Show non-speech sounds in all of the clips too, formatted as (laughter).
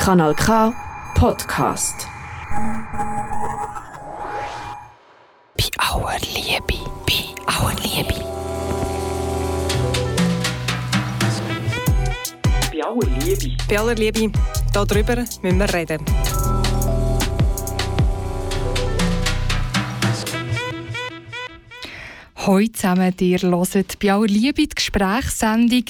Kanal K Podcast. Bei aller Liebe, bei aller Liebe. Bei aller Liebe. Bei aller Liebe, darüber müssen wir reden. Heute zusammen, ihr hört bei aller Liebe die Gesprächssendung.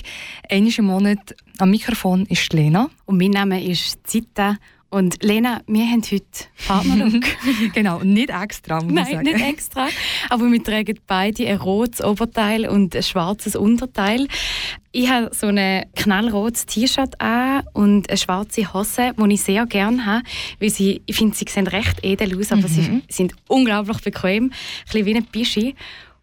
Einmal im Monat am Mikrofon ist Lena. Und mein Name ist Zita. Und Lena, wir haben heute Partnerlook. (laughs) genau, nicht extra, muss Nein, ich sagen. nicht extra. Aber wir tragen beide ein rotes Oberteil und ein schwarzes Unterteil. Ich habe so ein knallrotes T-Shirt an und eine schwarze Hose, die ich sehr gerne habe. Weil sie, ich finde, sie sehen recht edel aus, aber sie sind unglaublich bequem. Ein bisschen wie ein Bischi.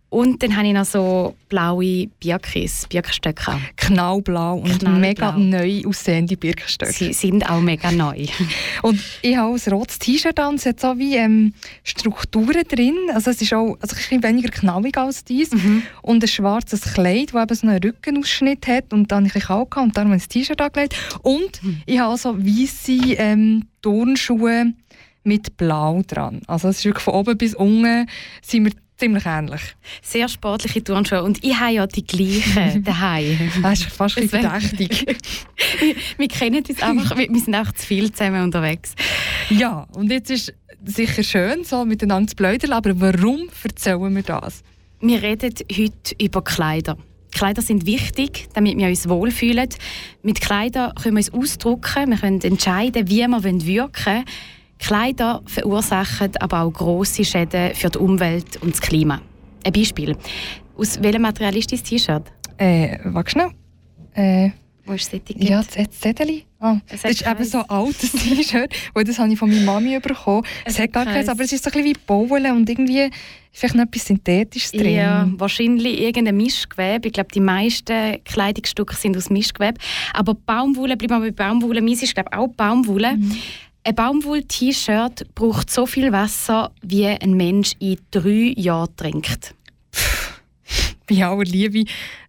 Und dann habe ich noch so blaue Birkis, Birkenstöcke. Knallblau und Knallblau. mega neu aussehende Birkenstöcke. Sie sind auch mega neu. (laughs) Und ich habe auch ein rotes T-Shirt an, es hat so wie ähm, Strukturen drin. Also es ist auch also ein bisschen weniger knallig als dies. Und ein schwarzes Kleid, das eben so einen Rückenausschnitt hat. Und dann habe ich ein kalt gehabt und darum habe ich das T-Shirt angelegt. Und ich habe auch so weisse ähm, Turnschuhe mit Blau dran. Also es ist wirklich von oben bis unten sind wir ziemlich ähnlich. Sehr sportliche Turnschuhe. Und ich habe ja die gleichen (laughs) daheim. Das ist fast ein verdächtig. wir, (laughs) wir kennen uns einfach, wir, sind auch zu viel zusammen unterwegs. Ja, und jetzt ist sicher schön, so miteinander zu plaudern, aber warum erzählen wir das? Wir reden heute über Kleider. Kleider sind wichtig, damit wir uns wohlfühlen. Mit Kleidern können wir uns ausdrücken, wir können entscheiden, wie wir wirken wollen. Kleider verursachen aber auch grosse Schäden für die Umwelt und das Klima. Ein Beispiel. Aus welchem Material ist dein T-Shirt? Äh, warte schnell. Äh, Wo ist das Etikett? ja, das Zettel. Ah, Es das ist eben so ein altes (laughs) T-Shirt, weil das habe ich von meiner Mami bekommen. Es, Es hat gar keins, aber es ist so ein bisschen wie Bauen und irgendwie vielleicht noch etwas Synthetisches drin. Ja, wahrscheinlich irgendein Mischgewebe. Ich glaube, die meisten Kleidungsstücke sind aus Mischgewebe. Aber Baumwolle, bleiben wir bei Baumwolle. Meins ist, glaube ich, auch Baumwolle. Ein Baumwoll-T-Shirt braucht so viel Wasser, wie ein Mensch in drei Jahren trinkt. Bei aller Liebe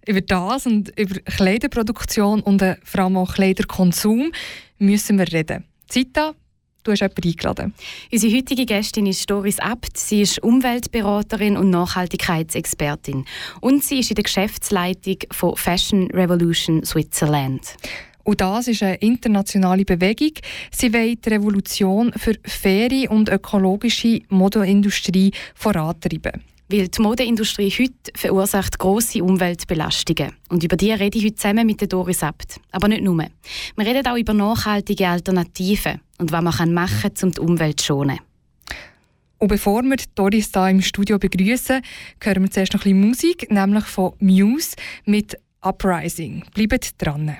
über das und über Kleiderproduktion und äh, vor allem auch Kleiderkonsum müssen wir reden. Zita, du hast jemanden eingeladen. Unsere heutige Gästin ist Doris Abt. Sie ist Umweltberaterin und Nachhaltigkeitsexpertin. Und sie ist in der Geschäftsleitung von Fashion Revolution Switzerland. Und das ist eine internationale Bewegung. Sie will die Revolution für faire und ökologische Modeindustrie vorantreiben. Weil die Modeindustrie heute verursacht grosse Umweltbelastungen. Und über die rede ich heute zusammen mit der Doris Abt. Aber nicht nur. Wir reden auch über nachhaltige Alternativen und was man machen kann, um die Umwelt zu schonen. Und bevor wir Doris hier im Studio begrüßen, hören wir zuerst noch ein bisschen Musik, nämlich von Muse mit Uprising. Bleibt dran.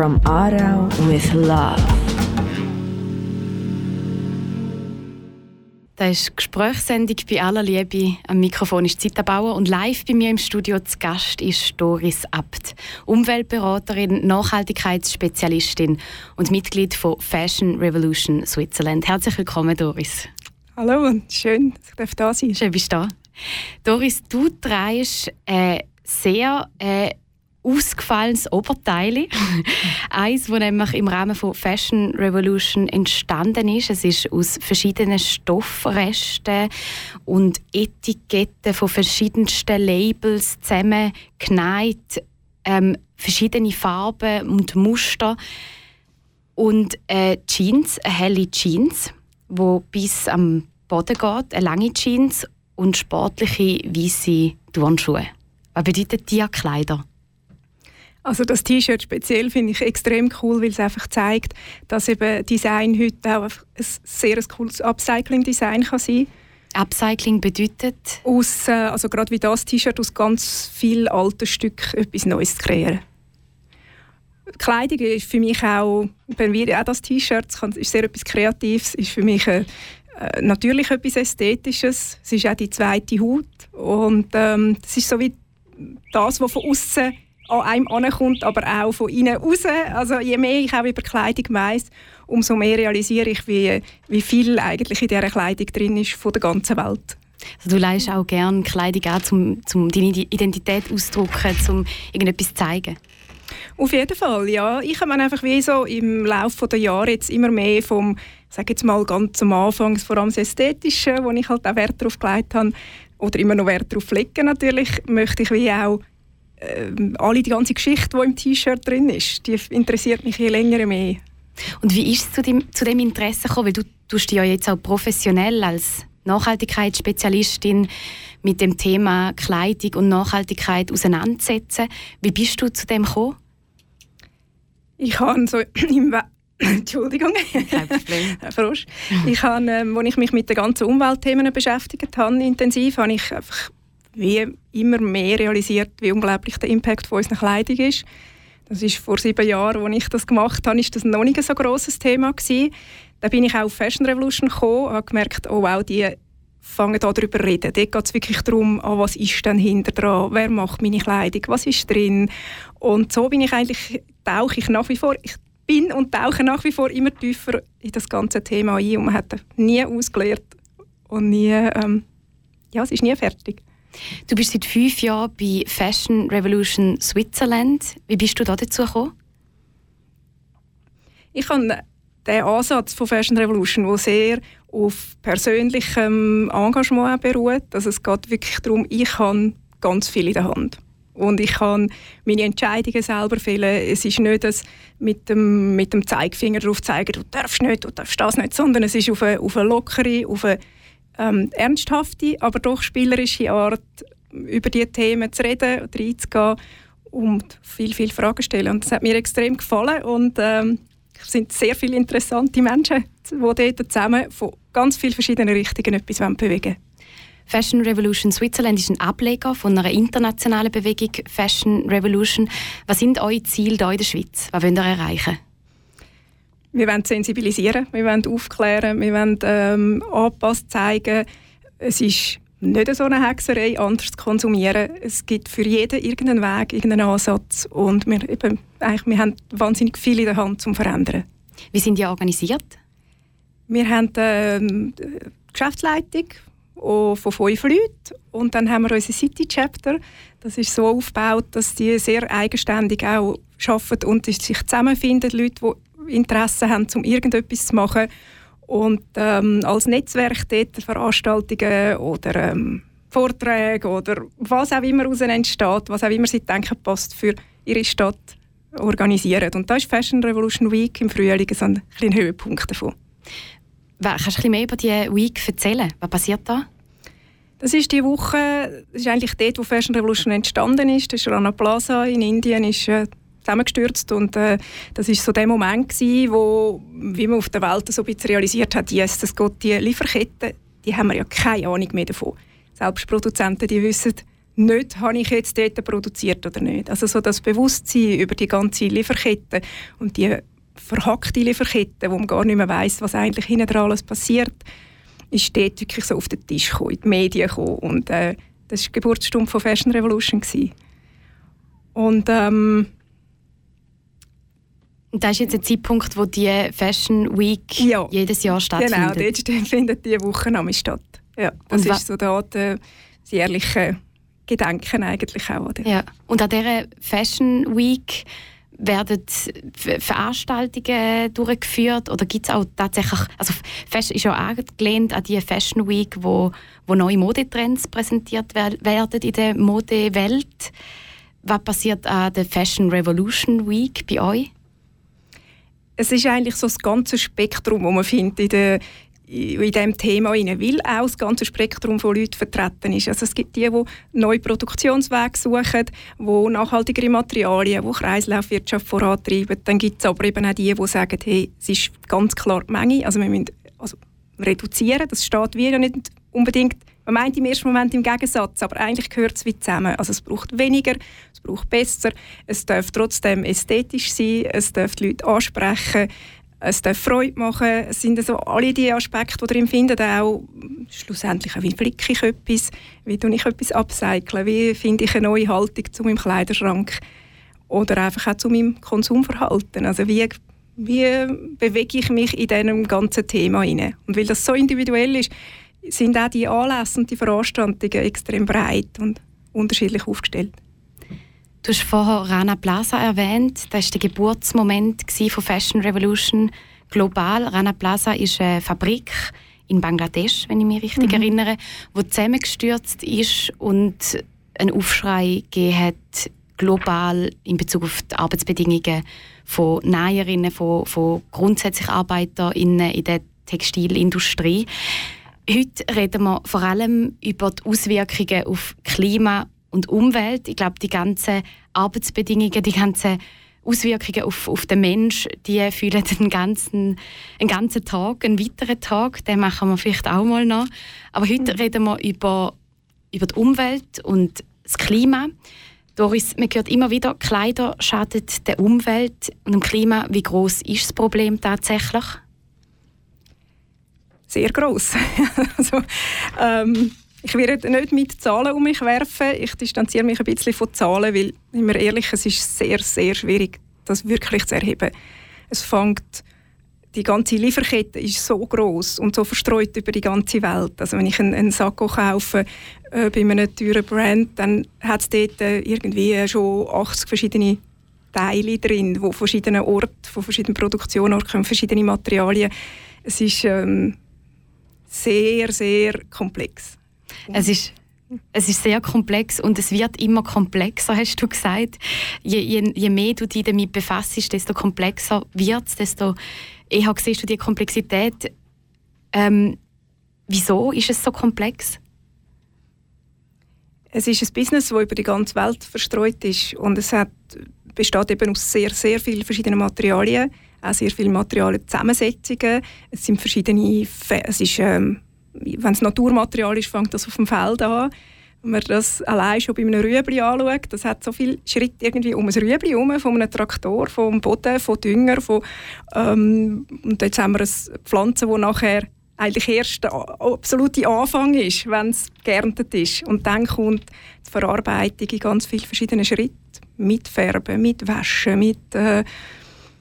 From Aarau with Love. Das ist die Gesprächssendung bei aller Liebe. Am Mikrofon ist Zita Bauer und live bei mir im Studio zu Gast ist Doris Abt, Umweltberaterin, Nachhaltigkeitsspezialistin und Mitglied von Fashion Revolution Switzerland. Herzlich willkommen, Doris. Hallo und schön, dass ich da sein darf. Schön, bist du da. Doris, du trägst ein sehr äh, ausgefallenes Oberteil. (laughs) Eins, das nämlich im Rahmen von Fashion Revolution entstanden ist. Es ist aus verschiedenen Stoffresten und Etiketten von verschiedensten Labels zusammengenäht. Ähm, verschiedene Farben und Muster. Und äh, Jeans, eine helle Jeans, wo bis am Boden geht, eine lange Jeans und sportliche weiße Turnschuhe. Was bedeuten diese Kleider? Also das T-Shirt speziell finde ich extrem cool, weil es einfach zeigt, dass eben Design heute auch ein sehr cooles Upcycling-Design kann sein Upcycling bedeutet? Aus, äh, also gerade wie das T-Shirt, aus ganz vielen alten Stücken etwas Neues zu kreieren. Kleidung ist für mich auch, wenn wir auch das T-Shirt, ist sehr etwas Kreatives, ist für mich äh, äh, natürlich etwas Ästhetisches. Es ist auch die zweite Haut und ähm, es ist so wie das, was von außen an einem ankommt, aber auch von innen raus. Also je mehr ich auch über Kleidung weiss, umso mehr realisiere ich, wie, wie viel eigentlich in dieser Kleidung drin ist von der ganzen Welt. Also du leihst auch gerne Kleidung an, um, um deine Identität auszudrücken, um irgendetwas zu zeigen? Auf jeden Fall, ja. Ich habe einfach wie so im Laufe der Jahre jetzt immer mehr vom, sage jetzt mal ganz am Anfang, vor allem das Ästhetische, wo ich halt auch Wert darauf gelegt habe, oder immer noch Wert darauf legen natürlich, möchte ich wie auch äh, alle die ganze Geschichte, die im T-Shirt drin ist, die interessiert mich je länger mehr. Und wie ist es zu dem, zu dem Interesse gekommen? Weil du tust dich ja jetzt auch professionell als Nachhaltigkeitsspezialistin mit dem Thema Kleidung und Nachhaltigkeit auseinandersetzen. Wie bist du zu dem gekommen? Ich habe so (coughs) im We (coughs) Entschuldigung. Kein Problem. (laughs) Frosch. Ich habe, ähm, als ich mich mit den ganzen Umweltthemen beschäftigt habe, intensiv, habe ich einfach wie immer mehr realisiert, wie unglaublich der Impact von unserer Kleidung ist. Das ist vor sieben Jahren, als ich das gemacht habe, ist das noch nicht so grosses Thema gewesen. Da bin ich auch auf Fashion Revolution gekommen und habe gemerkt, oh wow, die fangen da darüber reden. Dort geht es wirklich darum, ah, was ist denn hinter dran, wer macht meine Kleidung, was ist drin. Und so bin ich eigentlich, tauche ich nach wie vor, ich bin und tauche nach wie vor immer tiefer in das ganze Thema ein und man hat nie ausgelernt und nie, ähm, ja, es ist nie fertig. Du bist seit fünf Jahren bei Fashion Revolution Switzerland. Wie bist du da dazu gekommen? Ich habe den Ansatz von Fashion Revolution, der sehr auf persönlichem Engagement beruht. Also es geht wirklich darum, ich habe ganz viel in der Hand. Und ich kann meine Entscheidungen selber fällen. Es ist nicht das mit dem, mit dem Zeigefinger darauf zeigen, du darfst nicht, du darfst das nicht, sondern es ist auf eine, auf eine lockere, auf eine ähm, ernsthafte, aber doch spielerische Art, über diese Themen zu reden oder reinzugehen und viel, viel Fragen zu stellen. Und das hat mir extrem gefallen und ähm, es sind sehr viele interessante Menschen, die dort zusammen von ganz vielen verschiedenen Richtungen etwas bewegen wollen. Fashion Revolution Switzerland ist ein Ableger von einer internationalen Bewegung Fashion Revolution. Was sind eure Ziele hier in der Schweiz? Was wollt ihr erreichen? Wir wollen sensibilisieren, wir wollen aufklären, wir wollen ähm, angepasst zeigen. Es ist nicht so eine Hexerei, anders zu konsumieren. Es gibt für jeden irgendeinen Weg, irgendeinen Ansatz und wir, eben, eigentlich, wir haben wahnsinnig viel in der Hand, um zu verändern. Wie sind die organisiert? Wir haben ähm, die Geschäftsleitung von fünf Leuten und dann haben wir unsere City Chapter. Das ist so aufgebaut, dass die sehr eigenständig auch arbeiten und sich zusammenfinden, Leute, die Interesse haben, um irgendetwas zu machen und ähm, als Netzwerk dort Veranstaltungen oder ähm, Vorträge oder was auch immer daraus entsteht, was auch immer sie denken, passt für ihre Stadt organisieren. Und da ist Fashion Revolution Week im Frühling so ein, Höhepunkt davon. Kannst du ein bisschen mehr über diese Week erzählen? Was passiert da? Das ist die Woche, das ist eigentlich dort, wo Fashion Revolution entstanden ist. Das Rana Plaza in Indien ist äh, zusammengestürzt und äh, das ist so der Moment gewesen, wo, wie man auf der Welt so ein realisiert hat, yes, das geht die Lieferketten, die haben wir ja keine Ahnung mehr davon. Selbst Produzenten, die wissen nicht, habe ich jetzt dort produziert oder nicht. Also so das Bewusstsein über die ganze Lieferkette und die verhackte Lieferkette, wo man gar nicht mehr weiß, was eigentlich hinten alles passiert, ist dort wirklich so auf den Tisch gekommen, in die Medien gekommen. Und äh, das war die Geburtsstunde von Fashion Revolution. Gewesen. Und ähm, das ist jetzt ein Zeitpunkt, wo die Fashion Week Ja. jedes Jahr stattfindet. genau, dort findet die Woche nämlich statt. Ja, das ist so der, das jährliche Gedenken eigentlich auch. Oder? Ja. Und an dieser Fashion Week werden Ver- Veranstaltungen durchgeführt oder gibt es auch tatsächlich, also Fashion ist ja angelehnt an die Fashion Week, wo, wo neue Modetrends präsentiert wer- werden in der Modewelt. Was passiert an der Fashion Revolution Week bei euch? Es ist eigentlich so das ganze Spektrum, das man findet in, der, in diesem Thema rein, weil auch das ganze Spektrum von Leuten vertreten ist. Also es gibt die, die neue Produktionswege suchen, die nachhaltigere Materialien, die Kreislaufwirtschaft vorantreiben. Dann gibt es aber eben auch die, die sagen, hey, es ist ganz klar die Menge, also wir müssen also reduzieren, das steht wie ja nicht unbedingt, man meint im ersten Moment im Gegensatz, aber eigentlich gehört es wie zusammen. Also es braucht weniger, es braucht besser, es darf trotzdem ästhetisch sein, es darf die Leute ansprechen, es darf Freude machen. Es sind also alle die Aspekte, die ihr findet, auch schlussendlich wie blicke ich etwas, wie tue ich etwas upcyclen, wie finde ich eine neue Haltung zu meinem Kleiderschrank oder einfach auch zu meinem Konsumverhalten. Also wie, wie bewege ich mich in diesem ganzen Thema hinein? Und weil das so individuell ist, sind auch die Anlässe und die Veranstaltungen extrem breit und unterschiedlich aufgestellt. Du hast vorher Rana Plaza erwähnt. Das war der Geburtsmoment von Fashion Revolution global. Rana Plaza ist eine Fabrik in Bangladesch, wenn ich mich richtig erinnere, die zusammengestürzt ist und einen Aufschrei gegeben hat, global in Bezug auf die Arbeitsbedingungen von Näherinnen, von, von grundsätzlich ArbeiterInnen in der Textilindustrie. Heute reden wir vor allem über die Auswirkungen auf Klima und Umwelt. Ich glaube, die ganzen Arbeitsbedingungen, die ganzen Auswirkungen auf, auf den Mensch, die fühlen den ganzen, einen ganzen Tag, einen weiteren Tag. Den machen wir vielleicht auch mal noch. Aber heute reden wir über, über die Umwelt und das Klima. Doris, man hört immer wieder, Kleider schadet der Umwelt und dem Klima. Wie groß ist das Problem tatsächlich? Sehr groß. (laughs) also, ähm, ich werde nicht mit Zahlen um mich werfen. Ich distanziere mich ein bisschen von Zahlen, weil, wenn wir ehrlich, es ist sehr, sehr schwierig, das wirklich zu erheben. Es fängt die ganze Lieferkette ist so groß und so verstreut über die ganze Welt. Also wenn ich einen, einen Sakko kaufe äh, bei einem teuren Brand, dann hat es dort äh, irgendwie schon 80 verschiedene Teile drin, wo verschiedene Orte, von verschiedenen Produktionsorten kommen, verschiedene Materialien. Es ist ähm, sehr, sehr komplex. Es ist, es ist sehr komplex und es wird immer komplexer, hast du gesagt. Je, je, je mehr du dich damit befasst, desto komplexer wird es, desto eher siehst du die Komplexität. Ähm, wieso ist es so komplex? Es ist ein Business, das über die ganze Welt verstreut ist und es hat, besteht eben aus sehr, sehr vielen verschiedenen Materialien, auch sehr viele Materialienzusammensetzungen. Es sind verschiedene, Fe es ist, ähm, wenn es Naturmaterial ist, fängt das auf dem Feld an. Wenn man das allein schon bei einem Rüebli anschaut, das hat so viele Schritte irgendwie um ein Rüebli herum, von einem Traktor, vom Boden, von Dünger, von, ähm, und jetzt haben wir eine Pflanze, die nachher eigentlich erst der absolute Anfang ist, wenn es geerntet ist. Und dann kommt die Verarbeitung in ganz vielen verschiedenen Schritten. Mit Färben, mit Waschen, mit äh,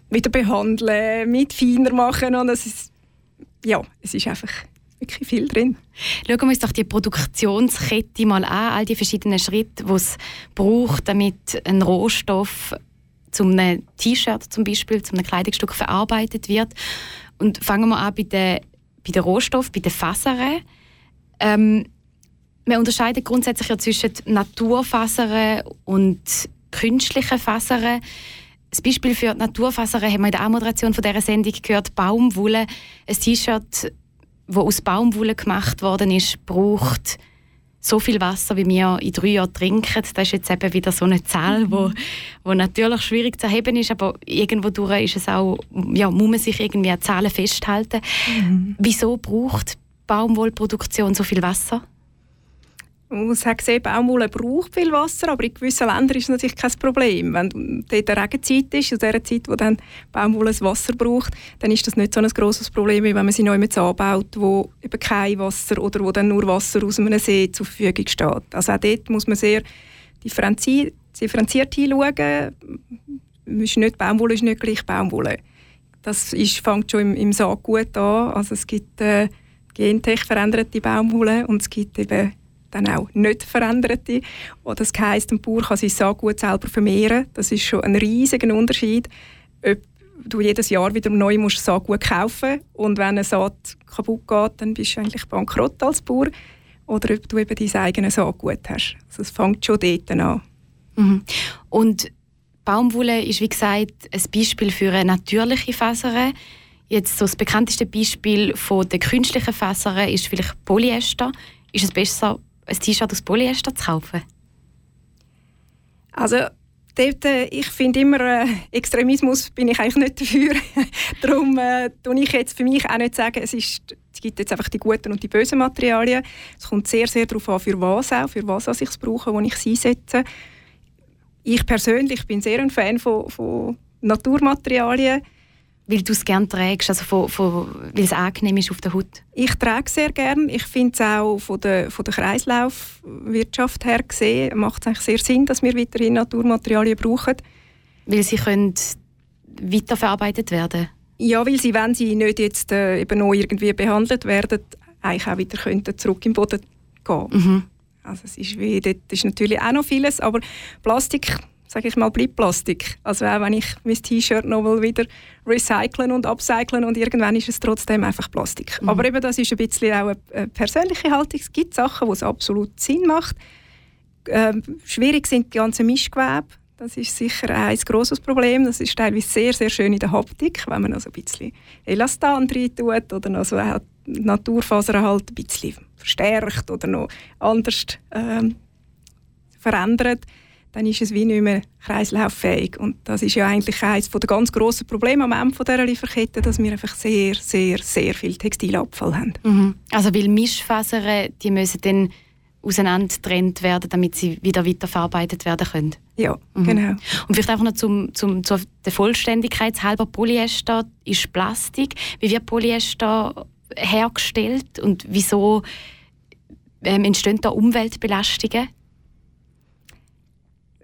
wieder behandeln, mit feiner machen. Und es ist, ja, es ist einfach wirklich viel drin. Schauen wir uns doch die Produktionskette mal an, all die verschiedenen Schritte, die es braucht, damit ein Rohstoff zum einem T-Shirt zum Beispiel, zum einem Kleidungsstück verarbeitet wird. Und fangen wir an bei den, bei den Rohstoffen, bei den Fasern. Ähm, man unterscheidet grundsätzlich ja zwischen Naturfasern und künstlichen Fasern. Das Beispiel für die Naturfasern haben wir in der Anmoderation von dieser Sendung gehört, Baumwolle. Ein T-Shirt, das aus Baumwolle gemacht worden ist, braucht so viel Wasser, wie wir in drei Jahren trinken. Das ist jetzt eben wieder so eine Zahl, wo, wo natürlich schwierig zu erheben ist, aber irgendwo durch ist es auch, ja, muss man sich irgendwie an Zahlen festhalten. Wieso braucht Baumwollproduktion so viel Wasser? Man muss sehen, Baumwolle braucht viel Wasser, aber in gewissen Ländern ist es natürlich kein Problem. Wenn dort eine Regenzeit ist, in der Zeit, wo dann Baumwolle das Wasser braucht, dann ist das nicht so ein grosses Problem, wie wenn man sie neu mit anbaut, wo eben kein Wasser oder wo dann nur Wasser aus einem See zur Verfügung steht. Also auch dort muss man sehr differenziert, hinschauen. Nicht, Baumwolle ist nicht gleich Baumwolle. Das ist, fängt schon im, im Saat gut an. Also es gibt äh, gentech veränderte Baumwolle und es gibt eben dann auch nicht veränderte. Das heisst, ein Bauer kann sein Saatgut selber vermehren. Das ist schon ein riesiger Unterschied, ob du jedes Jahr wieder neu musst Saatgut kaufen und wenn eine Saat kaputt geht, dann bist du eigentlich bankrott als Bauer. Oder ob du eben dein eigenes Saatgut hast. Also es fängt schon dort an. Mhm. Und Baumwolle ist, wie gesagt, ein Beispiel für eine natürliche Faser. Jetzt so das bekannteste Beispiel von der künstlichen Fasern ist vielleicht Polyester. Ist es besser, ein T-Shirt aus Polyester zu kaufen? Also dort, äh, ich finde immer, äh, Extremismus bin ich eigentlich nicht dafür. (laughs) Darum äh, ich jetzt für mich auch nicht sagen, es, ist, es gibt jetzt einfach die guten und die bösen Materialien. Es kommt sehr, sehr darauf an, für was auch, für was ich es brauche, wo ich es einsetze. Ich persönlich bin sehr ein Fan von, von Naturmaterialien weil du es gerne trägst, also von, von, weil es angenehm ist auf der Haut? Ich trage es sehr gerne. Ich finde es auch von der, von der Kreislaufwirtschaft her gesehen, macht es eigentlich sehr Sinn, dass wir weiterhin Naturmaterialien brauchen. Weil sie können weiterverarbeitet werden Ja, weil sie, wenn sie nicht jetzt äh, eben noch irgendwie behandelt werden, eigentlich auch wieder könnten zurück im Boden gehen. Mhm. Also es ist, wie, dort ist natürlich auch noch vieles, aber Plastik sage ich mal, bleibt Plastik. Also auch wenn ich mein T-Shirt noch mal wieder recyceln und upcyclen und irgendwann ist es trotzdem einfach Plastik. Mhm. Aber eben das ist ein bisschen auch eine persönliche Haltung. Es gibt Sachen, wo es absolut Sinn macht. Ähm, schwierig sind die ganzen Mischgewebe. Das ist sicher ein grosses Problem. Das ist teilweise sehr, sehr schön in der Haptik, wenn man also ein bisschen Elastan drin tut oder noch so Naturfasern halt ein bisschen verstärkt oder noch anders ähm, verändert dann ist es wie nicht mehr kreislauffähig. Und das ist ja eigentlich eines der ganz grossen Probleme am Ende dieser Lieferkette, dass wir einfach sehr, sehr, sehr viel Textilabfall haben. Mhm. Also weil Mischfasern, die müssen dann auseinandergetrennt werden, damit sie wieder weiterverarbeitet werden können. Ja, mhm. genau. Und vielleicht einfach noch zum, zum, zur Vollständigkeit halber Polyester ist Plastik. Wie wird Polyester hergestellt und wieso ähm, entstehen da Umweltbelastungen?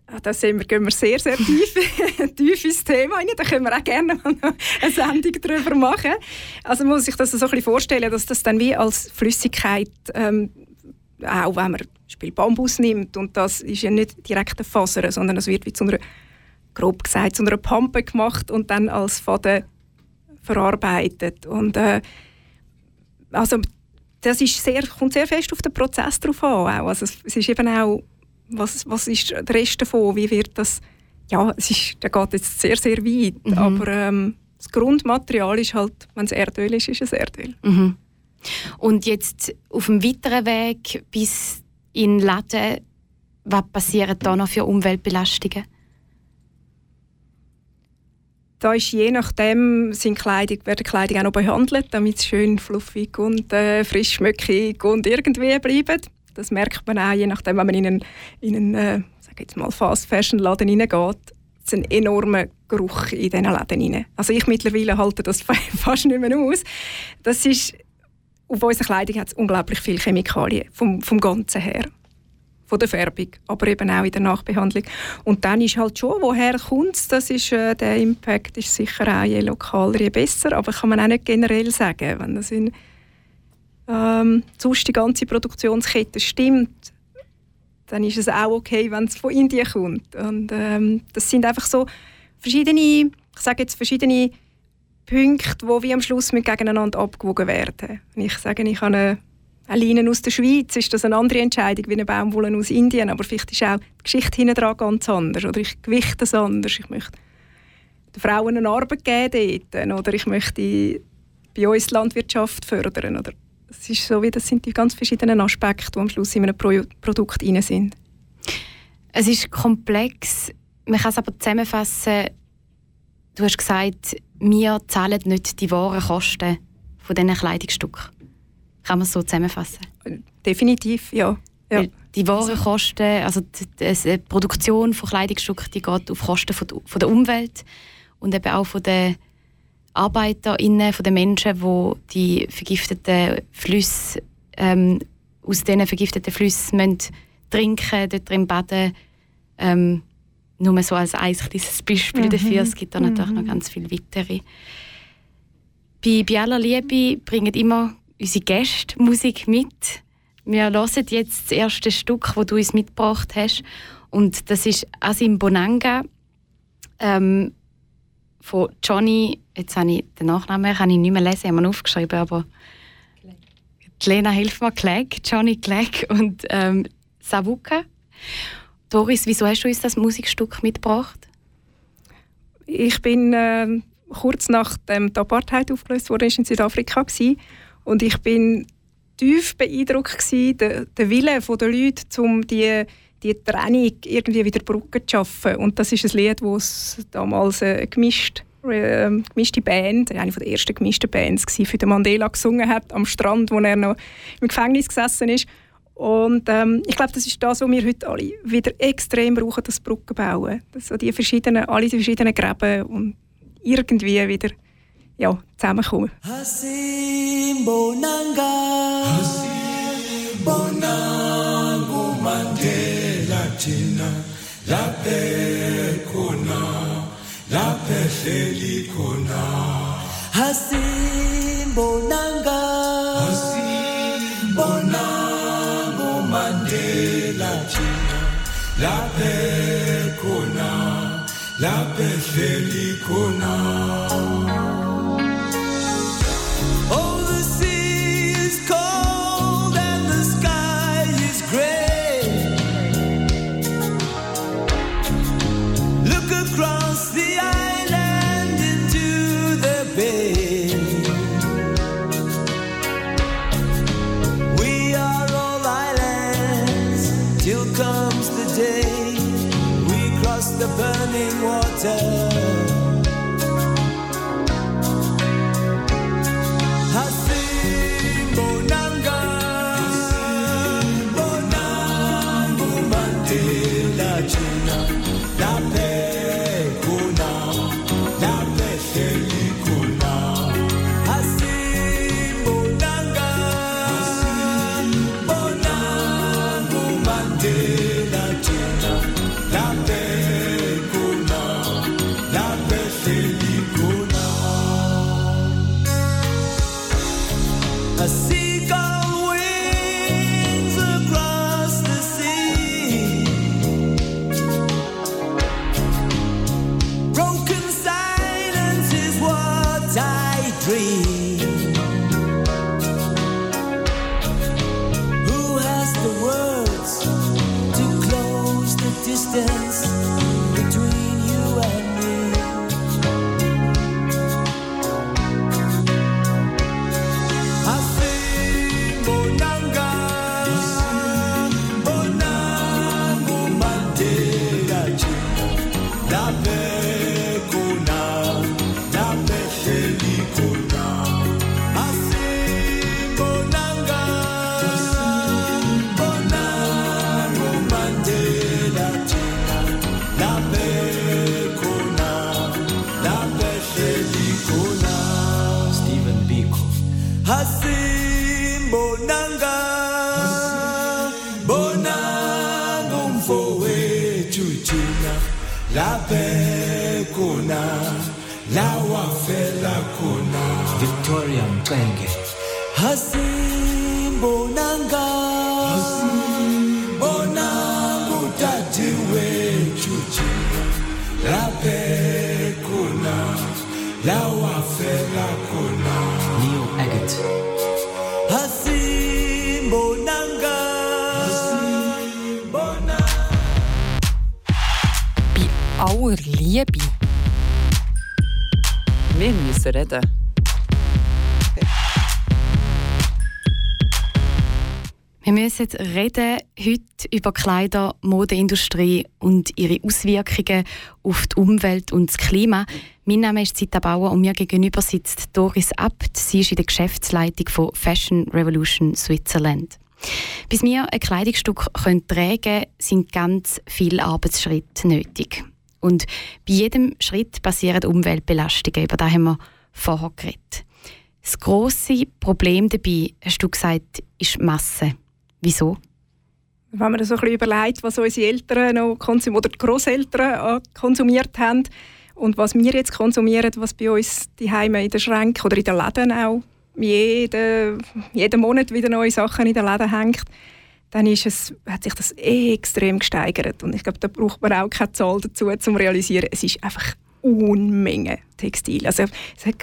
Ah, da wir, gehen wir sehr, sehr tief, (laughs) tief ins Thema rein. Da können wir auch gerne mal eine Sendung darüber machen. Also man muss sich das so ein bisschen vorstellen, dass das dann wie als Flüssigkeit, ähm, auch wenn man Spiel Bambus nimmt, und das ist ja nicht direkt eine Faser, sondern es wird wie zu einer, grob gesagt, zu einer Pampe gemacht und dann als Faden verarbeitet. Und äh, also das ist sehr, kommt sehr fest auf den Prozess drauf an. Also es, es ist eben auch was, was ist der Rest davon? Wie wird das? Ja, es ist, der geht jetzt sehr, sehr weit. Mhm. Aber ähm, das Grundmaterial ist halt, wenn es Erdöl ist, ist es Erdöl. Mhm. Und jetzt auf dem weiteren Weg bis in Laden, was passieren da noch für Umweltbelastungen? Da ist je nachdem sind Kleidung, wird die Kleidung auch noch behandelt, damit es schön fluffig und äh, frisch schmöckig und irgendwie bleibt. Das merkt man auch, je nachdem, wenn man in einen, in einen äh, sag jetzt mal Fast-Fashion-Laden hineingeht, es ein enormer Geruch in diesen Läden hinein. Also ich mittlerweile halte das (laughs) fast nicht mehr aus. Das ist, auf unserer Kleidung hat es unglaublich viele Chemikalien, vom, vom Ganzen her. Von der Färbung, aber eben auch in der Nachbehandlung. Und dann ist halt schon, woher kommt es, das ist, äh, der Impact ist sicher auch je lokaler, je besser, aber kann man auch nicht generell sagen. Wenn das in ähm, sonst die ganze Produktionskette stimmt, dann ist es auch okay, wenn es von Indien kommt. Und ähm, das sind einfach so verschiedene, ich sage jetzt verschiedene Punkte, die wie am Schluss mit gegeneinander abgewogen werden. Wenn ich sage, ich habe eine, eine Leine aus der Schweiz, ist das eine andere Entscheidung wie eine Baumwolle aus Indien, aber vielleicht ist auch die Geschichte hinten dran ganz anders oder ich gewichte es anders. Ich möchte den Frauen eine Arbeit geben dort, oder ich möchte bei uns Landwirtschaft fördern oder es ist so, wie das sind die ganz verschiedenen Aspekte, die am Schluss in einem Pro Produkt drin sind. Es ist komplex. Man kann es aber zusammenfassen. Du hast gesagt, wir zahlen nicht die wahren Kosten von diesen Kleidungsstücken. Kann man es so zusammenfassen? Definitiv, ja. ja. die Warenkosten, also die, die, Produktion von Kleidungsstücken, die geht auf Kosten von, der- von der Umwelt und eben auch von den ArbeiterInnen, von den Menschen, die die vergifteten Flüsse, ähm, aus diesen vergifteten Flüssen müssen trinken, dort drin baden. Ähm, nur so als ein kleines Beispiel dafür. Es gibt da natürlich noch ganz viele weitere. Bei, bei aller Liebe bringen immer unsere Gäste Musik mit. Wir hören jetzt das erste Stück, das du uns mitgebracht hast. Und das ist Asim Bonanga ähm, von Johnny. Jetzt habe ich den Nachnamen kann ich nicht mehr lesen, haben wir ihn aufgeschrieben, aber Lena hilft mir, Clegg, Johnny Clegg und ähm, Savuka. Doris, wieso hast du uns das Musikstück mitgebracht? Ich bin ähm, kurz nachdem die Apartheid aufgelöst wurde, in Südafrika gsi und ich bin tief beeindruckt gsi, der, der Wille der Leute, um die die Trennung irgendwie wieder Brücken zu schaffen. Und das ist ein Lied, das damals eine gemischt, äh, gemischte Band, eine der ersten gemischten Bands gsi, für den Mandela gesungen hat am Strand, wo er noch im Gefängnis gesessen ist. Und ähm, ich glaube, das ist das, was wir heute alle wieder extrem brauchen, das Brückenbauen. So die verschiedenen, alle die verschiedenen Gräben und irgendwie wieder ja, zusammenkommen. Asimbo Nanga. Asimbo Nango Mandela La paix qu'on a, la paix félicona. assim Hasim Bonanga Hasim Bonanga utati wethu thina laphe khona la wafela khona Neil Agate Hasim Bonanga Hasim Bonanga Bei aller Liebe. Wir müssen reden. Müssen reden heute über Kleider, Modeindustrie und ihre Auswirkungen auf die Umwelt und das Klima. Mein Name ist Zita Bauer und mir gegenüber sitzt Doris Abt. Sie ist in der Geschäftsleitung von Fashion Revolution Switzerland. Bis wir ein Kleidungsstück können tragen können, sind ganz viele Arbeitsschritte nötig. Und bei jedem Schritt passieren Umweltbelastungen. Über das haben wir vorher geredet. Das grosse Problem dabei, hast du gesagt, ist die Masse. Wieso? Wenn man so ein bisschen überlegt, was unsere Eltern noch konsum oder die Grosseltern konsumiert haben und was wir jetzt konsumieren, was bei uns die Heime in den Schränken oder in den Läden auch jeden, jeden Monat wieder neue Sachen in den Läden hängt, dann ist es, hat sich das extrem gesteigert. Und ich glaube, da braucht man auch keine Zahl dazu, um zu realisieren, es ist einfach Unmenge Textil. Also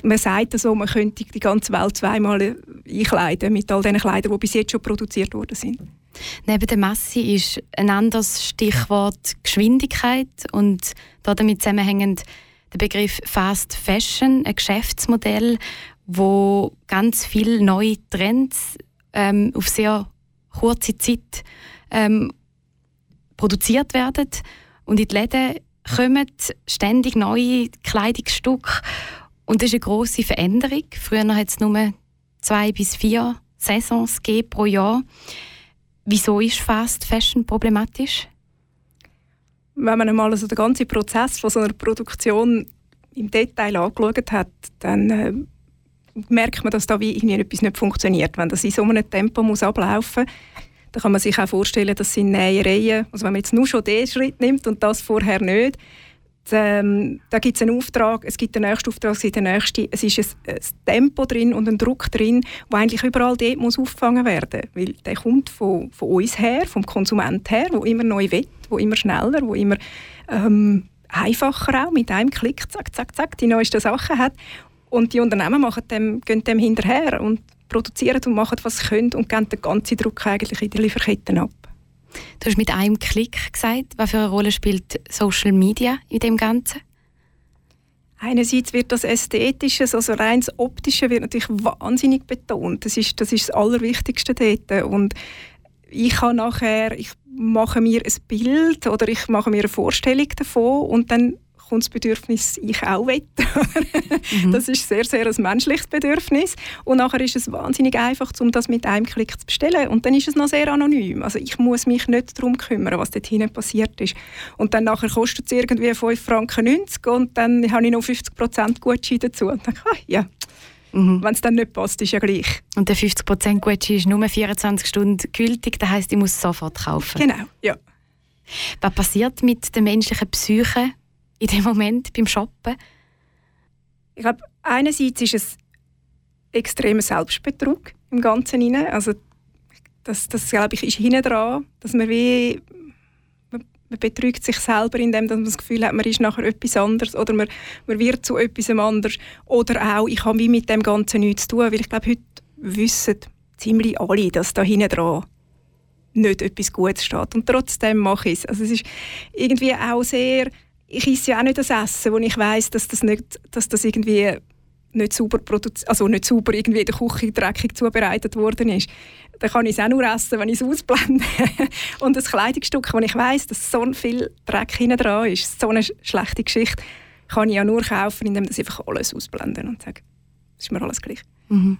man sagt so, man könnte die ganze Welt zweimal einkleiden mit all den Kleidern, die bis jetzt schon produziert worden sind. Neben der Masse ist ein anderes Stichwort Geschwindigkeit und damit zusammenhängend der Begriff Fast Fashion, ein Geschäftsmodell, wo ganz viele neue Trends ähm, auf sehr kurze Zeit ähm, produziert werden und in die Läden kommen ständig neue Kleidungsstücke und das ist eine grosse Veränderung. Früher hat es nur zwei bis vier Saisons pro Jahr. Wieso ist Fast Fashion problematisch? Wenn man einmal also den ganzen Prozess von so einer Produktion im Detail angeschaut hat, dann äh, merkt man, dass da wie etwas nicht funktioniert. Wenn das in so einem Tempo muss ablaufen muss, dann kann man sich auch vorstellen, dass sind Nähereien, also wenn man jetzt nur schon den Schritt nimmt und das vorher nicht, ähm, da gibt es einen Auftrag, es gibt den nächsten Auftrag, es gibt den nächsten, es ist ein, ein Tempo drin und ein Druck drin, wo eigentlich überall dort muss aufgefangen werden muss. Weil der kommt von, von uns her, vom Konsument her, wo immer neu will, wo immer schneller, wo immer ähm, einfacher auch, mit einem Klick, zack, zack, zack, die neuesten Sachen hat. Und die Unternehmen machen dem, gehen dem hinterher und produzieren und machen, was sie können und geben den ganzen Druck eigentlich in die Lieferketten ab. Du hast mit einem Klick gesagt, was für eine Rolle spielt Social Media in dem Ganzen? Einerseits wird das Ästhetische, also rein das Optische, wird natürlich wahnsinnig betont. Das ist das, ist das Allerwichtigste dort. Und ich kann nachher, ich mache mir ein Bild oder ich mache mir eine Vorstellung davon und dann kommt das Bedürfnis, ich auch will. mhm. Das ist sehr, sehr ein menschliches Bedürfnis. Und nachher ist es wahnsinnig einfach, um das mit einem Klick zu bestellen. Und dann ist es noch sehr anonym. Also ich muss mich nicht darum kümmern, was dort hinten passiert ist. Und dann nachher kostet es irgendwie 5,90 Franken und dann habe ich noch 50% Gutschein dazu. Und dann, ah, ja, Mhm. Wenn es dann nicht passt, ist ja gleich. Und der 50% Gutschein ist nur 24 Stunden gültig, das heisst, ich muss sofort kaufen. Genau, ja. Was passiert mit der menschlichen Psyche, in dem Moment beim Shoppen? Ich glaube, einerseits ist es extremer Selbstbetrug im Ganzen hinein. Also das, das glaube ich, ist hinten dran, dass man wie man, betrügt sich selber, indem man das Gefühl hat, man ist nachher etwas anderes oder man, man wird zu etwas anderes oder auch, ich habe wie mit dem Ganzen nichts zu tun, weil ich glaube, heute wissen ziemlich alle, dass da hinten dran nicht etwas Gutes steht und trotzdem mache ich es. Also es ist irgendwie auch sehr ich esse ja auch nicht das Essen, wo ich weiß, dass das nicht, dass das irgendwie nicht sauber also nicht sauber irgendwie in der Küche dreckig zubereitet worden ist. Dann kann ich es auch nur essen, wenn ich es ausblende. (laughs) und das Kleidungsstück, wo ich weiß, dass so viel Dreck hinten dran ist, so eine schlechte Geschichte, kann ich ja nur kaufen, indem ich einfach alles ausblende und sage, es ist mir alles gleich. Mhm.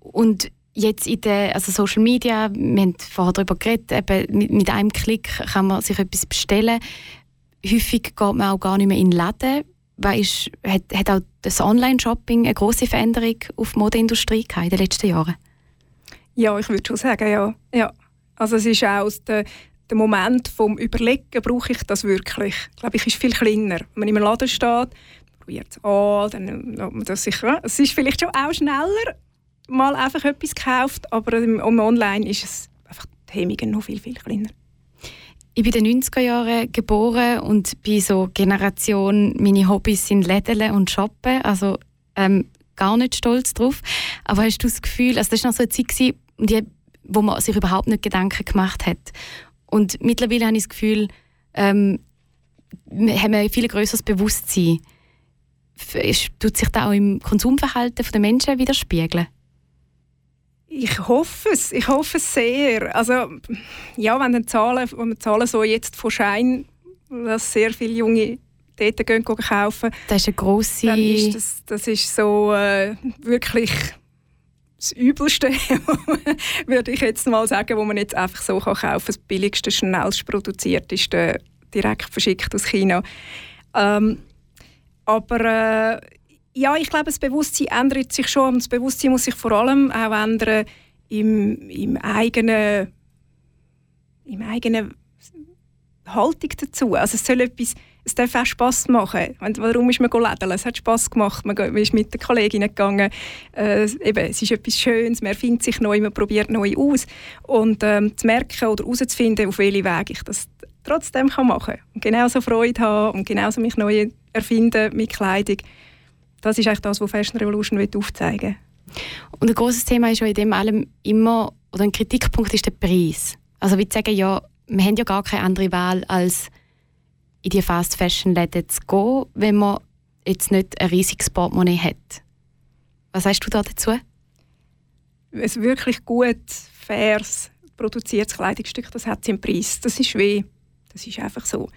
Und jetzt in den also Social Media, wir haben vorher darüber geredet, eben mit, mit einem Klick kann man sich etwas bestellen häufig geht man auch gar nicht mehr in Läden. Weißt, hat, hat auch das Online-Shopping eine große Veränderung auf die Modeindustrie in den letzten Jahren? Ja, ich würde schon sagen, ja. ja. Also es ist auch der, der Moment vom Überlegen, brauche ich das wirklich? Glaube ich, ist viel kleiner. Wenn man im Laden steht, probiert es an, dann man das sicher. Es ist vielleicht schon auch schneller, mal einfach etwas gekauft, aber im, Online ist es einfach die Hemmungen noch viel, viel kleiner. Ich bin in den 90er Jahren geboren und bin so Generation, meine Hobbys sind Lädeln und Shoppen, also ähm, gar nicht stolz drauf. Aber hast du das Gefühl, also das war noch so eine Zeit, gewesen, wo man sich überhaupt nicht Gedanken gemacht hat. Und mittlerweile habe ich das Gefühl, ähm, wir haben ein viel größeres Bewusstsein. Tut sich das auch im Konsumverhalten der Menschen widerspiegeln? Ich hoffe es, ich hoffe es sehr. Also ja, wenn, die Zahlen, wenn wir Zahlen so jetzt von Schein, dass sehr viele junge dort gehen, gehen kaufen. Das ist eine grosse... Ist das, das ist so äh, wirklich das Übelste, (laughs) würde ich jetzt mal sagen, wo man jetzt einfach so kaufen kann. Das billigste, schnellst produzierteste, direkt verschickt aus China. Ähm, aber äh, ja, ich glaube, das Bewusstsein ändert sich schon. Und das Bewusstsein muss sich vor allem auch ändern im, im eigenen, im eigenen Haltung dazu. Also es soll etwas es darf auch Spass machen. warum ist man lädeln? Es hat Spass gemacht. Man ist mit den Kolleginnen gegangen. Äh, eben, es ist etwas Schönes. Man erfindet sich neu, man probiert neu aus. Und ähm, zu merken oder herauszufinden, auf welche Wege ich das trotzdem kann machen kann. Und genauso Freude haben und genauso mich neu erfinden mit Kleidung. Das ist eigentlich das, was Fashion Revolution aufzeigen will. Und ein großes Thema ist ja in dem allem immer, oder ein Kritikpunkt ist der Preis. Also wir sagen ja, wir haben ja gar keine andere Wahl als in die Fast Fashion Läden zu gehen, wenn man jetzt nicht ein riesiges Portemonnaie hat. Was sagst du da dazu? Ein wirklich gut, faires, produziertes Kleidungsstück, das hat seinen Preis. Das ist weh. Das ist einfach so.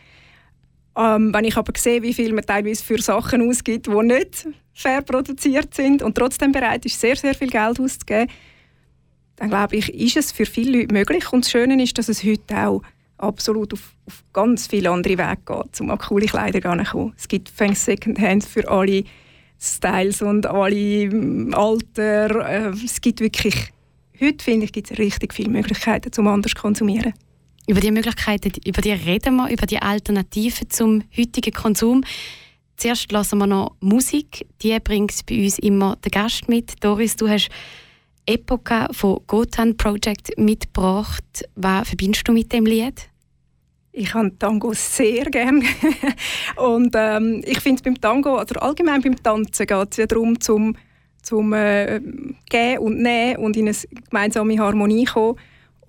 Ähm, wenn ich aber sehe, wie viel man teilweise für Sachen ausgibt, die nicht fair produziert sind und trotzdem bereit ist, sehr, sehr viel Geld auszugeben, dann glaube ich, ist es für viele Leute möglich. Und das Schöne ist, dass es heute auch absolut auf, auf ganz viele andere Wege geht, um an coole Kleider zu kommen. Es gibt Secondhand für alle Styles und alle mm, Alter. Äh, es gibt wirklich, heute finde ich, gibt es richtig viele Möglichkeiten, um anders zu konsumieren. Über die Möglichkeiten, über die reden wir, über die Alternativen zum heutigen Konsum. Zuerst lassen wir noch Musik. Die bringt bei uns immer der Gast mit. Doris, du hast Epoca von Gotan Project mitgebracht. Was verbindest du mit dem Lied? Ich habe Tango sehr gerne. (laughs) und ähm, ich finde beim Tango, oder allgemein beim Tanzen, geht es ja darum, zum, zum äh, Gehen und Nehmen und in eine gemeinsame Harmonie kommen.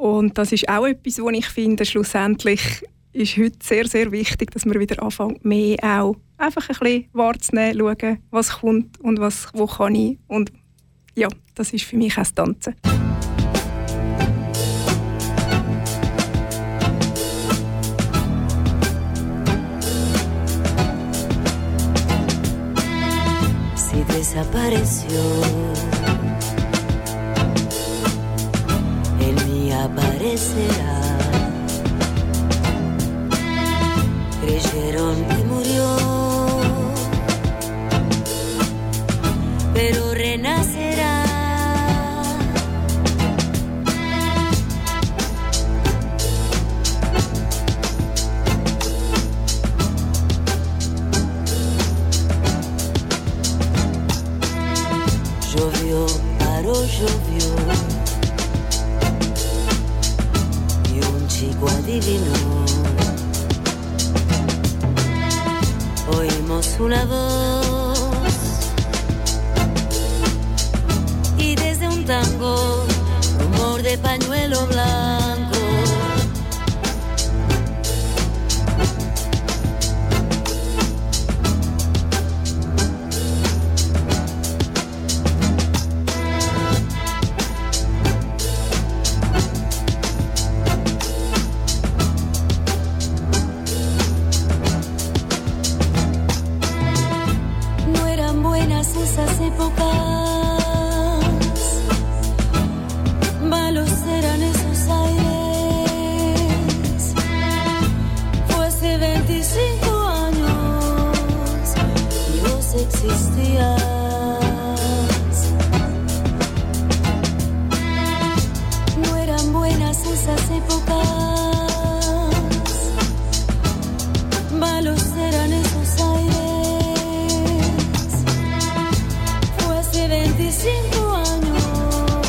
Und das ist auch etwas, was ich finde, schlussendlich ist heute sehr, sehr wichtig, dass man wieder anfängt, mehr auch einfach ein bisschen wahrzunehmen, schauen, was kommt und was, wo kann ich. Und ja, das ist für mich auch das Tanzen. desapareció. desaparecerá. Creyeron que murió, pero renacerá. Llovió, paró, llovió. Chico adivinó. Oímos una voz y desde un tango, rumor de pañuelo blanco. hace 25 años.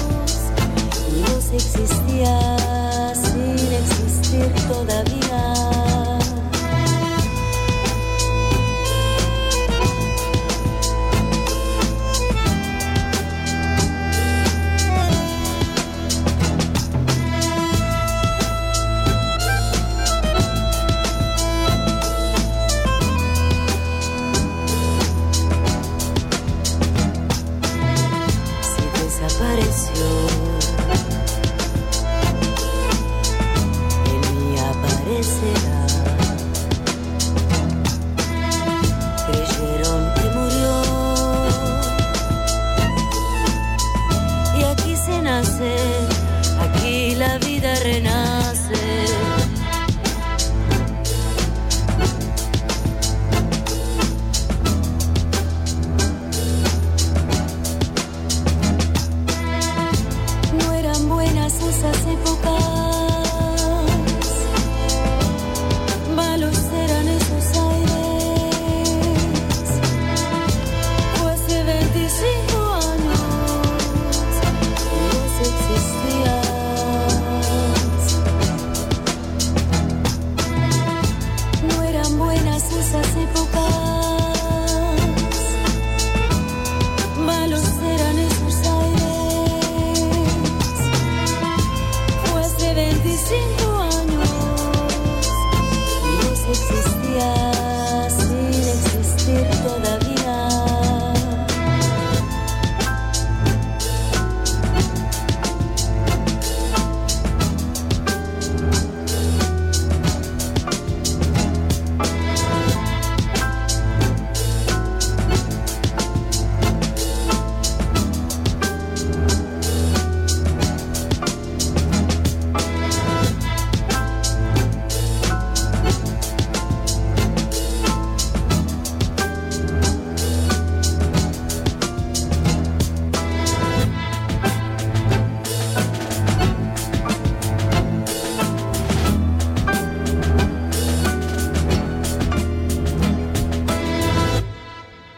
y Dios existía sin existir todavía.